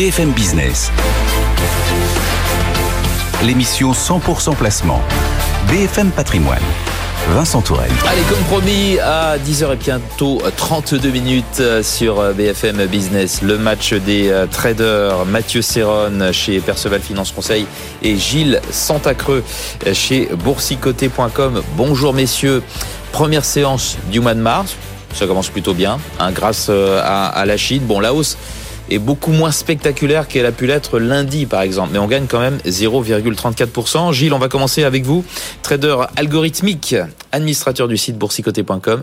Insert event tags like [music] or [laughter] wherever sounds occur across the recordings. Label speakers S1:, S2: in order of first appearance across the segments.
S1: BFM Business. L'émission 100% placement. BFM Patrimoine. Vincent Tourelle.
S2: Allez, comme promis, à 10h et bientôt 32 minutes sur BFM Business, le match des traders Mathieu Serron chez Perceval Finance Conseil et Gilles Santacreux chez boursicoté.com. Bonjour messieurs, première séance du mois de mars, ça commence plutôt bien, hein, grâce à, à la Chine. Bon, la hausse est beaucoup moins spectaculaire qu'elle a pu l'être lundi, par exemple. Mais on gagne quand même 0,34%. Gilles, on va commencer avec vous. Trader algorithmique, administrateur du site boursicoté.com.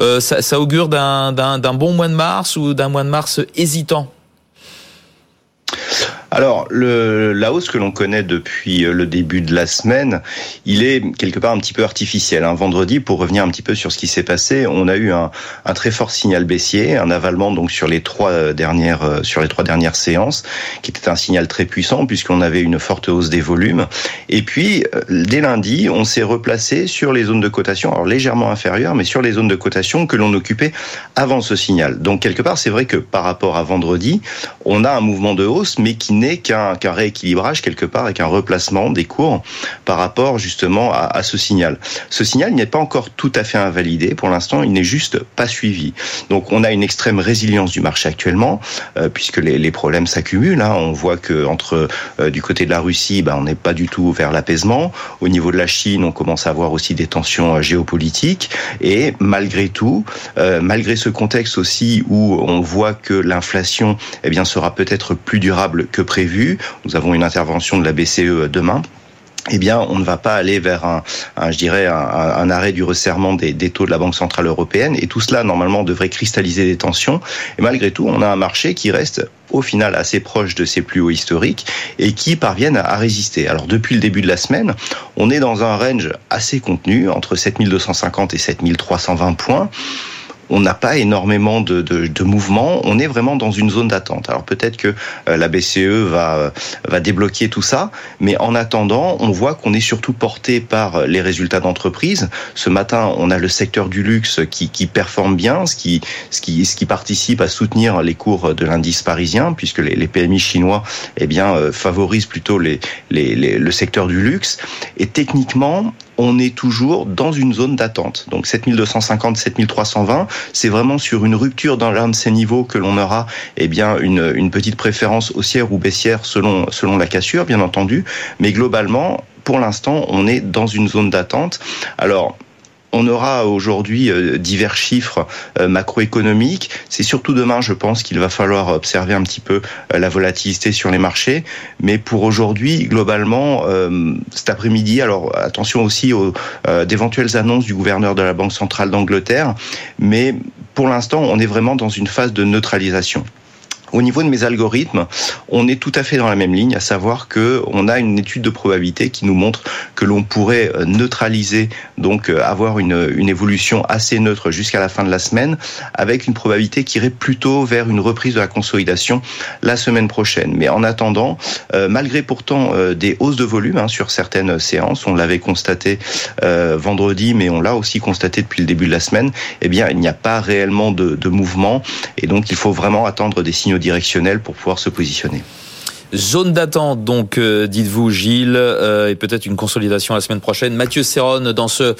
S2: Euh, ça, ça augure d'un bon mois de mars ou d'un mois de mars hésitant?
S3: Alors, le, la hausse que l'on connaît depuis euh, le début de la semaine, il est quelque part un petit peu artificiel. Hein. Vendredi, pour revenir un petit peu sur ce qui s'est passé, on a eu un, un, très fort signal baissier, un avalement donc sur les trois euh, dernières euh, sur les trois dernières séances, qui était un signal très puissant puisqu'on avait une forte hausse des volumes. Et puis, dès lundi, on s'est replacé sur les zones de cotation, alors légèrement inférieures, mais sur les zones de cotation que l'on occupait avant ce signal. Donc quelque part, c'est vrai que par rapport à vendredi, on a un mouvement de hausse, mais qui n'est qu'un rééquilibrage quelque part avec un replacement des cours par rapport justement à, ce signal. Ce signal n'est pas encore tout à fait invalidé pour l'instant, il n'est juste pas suivi. Donc on a une extrême résilience du marché actuellement euh, puisque les, problèmes s'accumulent. Hein. On voit que entre euh, du côté de la Russie, ben, on n'est pas du tout vers l'apaisement. Au niveau de la Chine, on commence à avoir aussi des tensions euh, géopolitiques et malgré tout, malgré ce contexte aussi où on voit que l'inflation eh bien sera peut-être plus durable que prévu. Nous avons une intervention de la BCE demain eh bien, on ne va pas aller vers un, je dirais, un, arrêt du resserrement des, des, taux de la Banque centrale européenne. Et tout cela, normalement, devrait cristalliser des tensions. Et malgré tout, on a un marché qui reste au final assez proche de ses plus hauts historiques et qui parviennent à résister. Alors depuis le début de la semaine, on est dans un range assez contenu entre 7250 et 7320 points on n'a pas énormément de, de, mouvements. On est vraiment dans une zone d'attente. Alors peut-être que euh, la BCE va euh, va débloquer tout ça, mais en attendant, on voit qu'on est surtout porté par les résultats d'entreprise. Ce matin, on a le secteur du luxe qui, qui performe bien, ce qui ce qui ce qui participe à soutenir les cours de l'indice parisien, puisque les, PMI chinois, eh bien, euh, favorisent plutôt les, les le secteur du luxe. Et techniquement, on est toujours dans une zone d'attente. Donc 7250, 7320, c'est vraiment sur une rupture dans l'un de ces niveaux que l'on aura eh bien une, une petite préférence haussière ou baissière selon selon la cassure, bien entendu. Mais globalement, pour l'instant, on est dans une zone d'attente. Alors on aura aujourd'hui euh, divers chiffres euh, macroéconomiques. C'est surtout demain, je pense, qu'il va falloir observer un petit peu euh, la volatilité sur les marchés. Mais pour aujourd'hui, globalement, cet après-midi, alors attention aussi aux d'éventuelles annonces du gouverneur de la Banque centrale d'Angleterre. Mais pour l'instant, on est vraiment dans une phase de neutralisation. Au niveau de mes algorithmes, on est tout à fait dans la même ligne, à savoir que on a une étude de probabilité qui nous montre que l'on pourrait euh, neutraliser, donc euh, avoir une, évolution assez neutre jusqu'à la fin de la semaine, avec une probabilité qui irait plutôt vers une reprise de la consolidation la semaine prochaine. Mais en attendant, euh, malgré pourtant des hausses de volume hein, sur certaines séances, on l'avait constaté vendredi, mais on l'a aussi constaté depuis le début de la semaine, eh bien il n'y a pas réellement de mouvement, et donc il faut vraiment attendre des signaux directionnel pour pouvoir se positionner.
S2: Zone d'attente, donc, euh, dites-vous, Gilles, euh, et peut-être une consolidation la semaine prochaine. Mathieu Serron, dans, ce,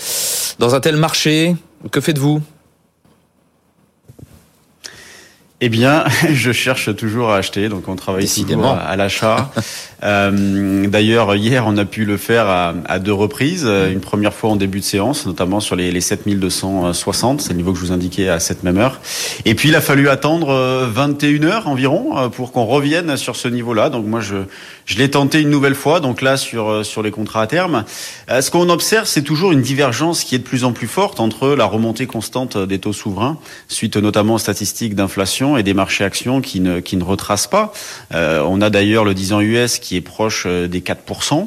S2: dans un tel marché, que faites-vous?
S4: Eh bien, [laughs] je cherche toujours à acheter, donc on travaille Décidément. toujours à, à l'achat. Euh, D'ailleurs, hier, on a pu le faire à, à, deux reprises. Une première fois en début de séance, notamment sur les, les 7260, c'est le niveau que je vous indiquais à cette même heure. Et puis, il a fallu attendre 21 heures environ pour qu'on revienne sur ce niveau-là. Donc moi, je, je l'ai tenté une nouvelle fois, donc là, sur, sur les contrats à terme. Ce qu'on observe, c'est toujours une divergence qui est de plus en plus forte entre la remontée constante des taux souverains, suite notamment aux statistiques d'inflation et des marchés actions qui ne, qui ne retracent pas. Euh, on a d'ailleurs le 10 ans US qui est proche des 4%.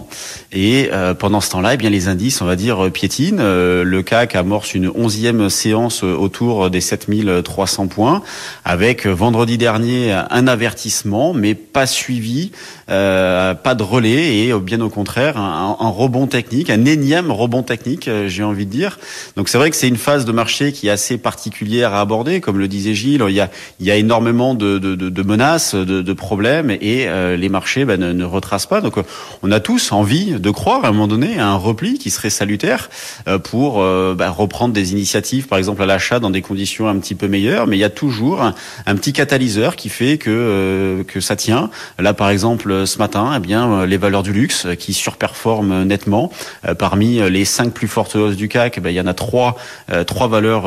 S4: Et pendant ce temps-là, eh bien les indices, on va dire, piétinent. le CAC amorce une onzième séance autour des 7300 points, avec vendredi dernier un avertissement, mais pas suivi, pas de relais et bien au contraire un, un rebond technique, un énième rebond technique, j'ai envie de dire. Donc c'est vrai que c'est une phase de marché qui est assez particulière à aborder, comme le disait Gilles. Il y a, il y a énormément de, de, de menaces, de, de, problèmes, et euh, les marchés ben, ne, ne, retracent pas. Donc on a tous envie de croire à un moment donné à un repli qui serait salutaire euh, pour euh, ben, reprendre des initiatives, par exemple à l'achat dans des conditions un petit peu meilleures. Mais il y a toujours un, petit catalyseur qui fait que que ça tient. Là, par exemple, ce matin, eh bien les valeurs du luxe qui surperforment nettement. parmi les cinq plus fortes hausses du CAC, ben, il y en a trois, trois valeurs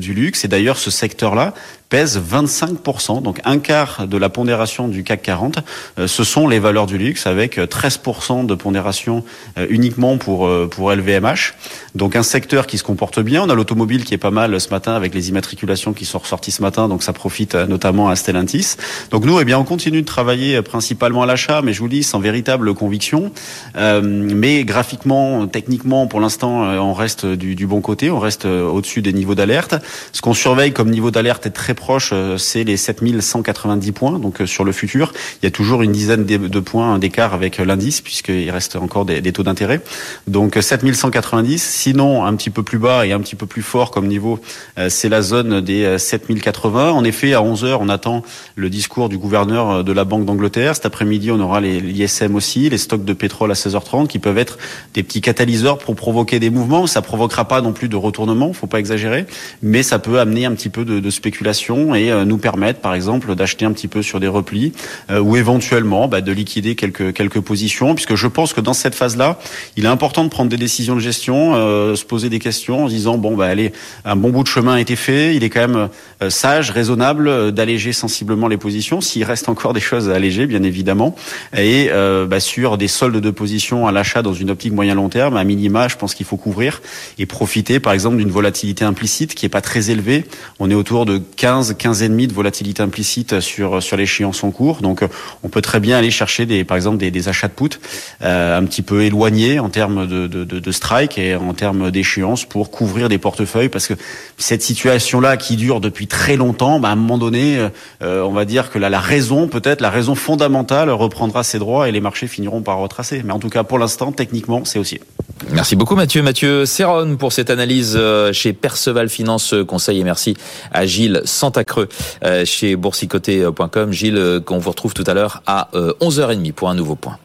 S4: du luxe. Et d'ailleurs, ce secteur-là pèse 25%, donc un quart de la pondération du CAC 40. Euh, ce sont les valeurs du luxe avec 13% de pondération euh, uniquement pour euh, pour LVMH. Donc un secteur qui se comporte bien. On a l'automobile qui est pas mal ce matin avec les immatriculations qui sont ressorties ce matin, donc ça profite notamment à Stellantis. Donc nous, eh bien, on continue de travailler principalement à l'achat, mais je vous dis sans véritable conviction. mais graphiquement, techniquement, pour l'instant, on reste du, du bon côté, on reste au-dessus des niveaux d'alerte. Ce qu'on surveille comme niveau d'alerte est très proche, euh, c'est les 7190 points. Donc euh, sur le futur, il y a toujours une dizaine de points d'écart avec l'indice, puisqu'il reste encore des, taux d'intérêt. Donc 7190. Sinon, un petit peu plus bas et un petit peu plus fort comme niveau, euh, c'est la zone des 7080. En effet, à 11 heures, on attend le discours du gouverneur de la Banque d'Angleterre. Cet après-midi, on aura l'ISM aussi, les stocks de pétrole à 16h30, qui peuvent être des petits catalyseurs pour provoquer des mouvements. Ça provoquera pas non plus de retournement, faut pas exagérer, mais ça peut amener un petit peu de, de spéculation et euh, nous permettre, par exemple, d'acheter un petit peu sur des replis euh, ou éventuellement bah, de liquider quelques quelques positions, puisque je pense que dans cette phase-là, il est important de prendre des décisions de gestion, euh, se poser des questions en disant bon bah allez, un bon bout de chemin a été fait, il est quand même sage, raisonnable d'alléger sensiblement les positions, s'il reste encore des choses à alléger, bien évidemment, et bah, sur des soldes de positions à l'achat dans une optique moyen long terme, à minima, je pense qu'il faut couvrir et profiter, par exemple, d'une volatilité implicite qui est pas très élevée. On est autour de 15 15, 15 et demi de volatilité implicite sur sur l'échéance en cours. Donc euh, on peut très bien aller chercher des par exemple des, des achats de put euh, un petit peu éloignés en termes de, de, de, strike et en termes d'échéance pour couvrir des portefeuilles parce que cette situation là qui dure depuis très longtemps, bah, à un moment donné, euh, on va dire que là la raison peut-être la raison fondamentale reprendra ses droits et les marchés finiront par retracer. Mais en tout cas pour l'instant techniquement c'est aussi.
S2: Merci beaucoup Mathieu. Mathieu Serron pour cette analyse chez Perceval Finance Conseil et merci à Gilles Santacreux euh, chez boursicoté.com. Gilles, euh, qu'on vous retrouve tout à l'heure à 11h30 euh, pour un nouveau point.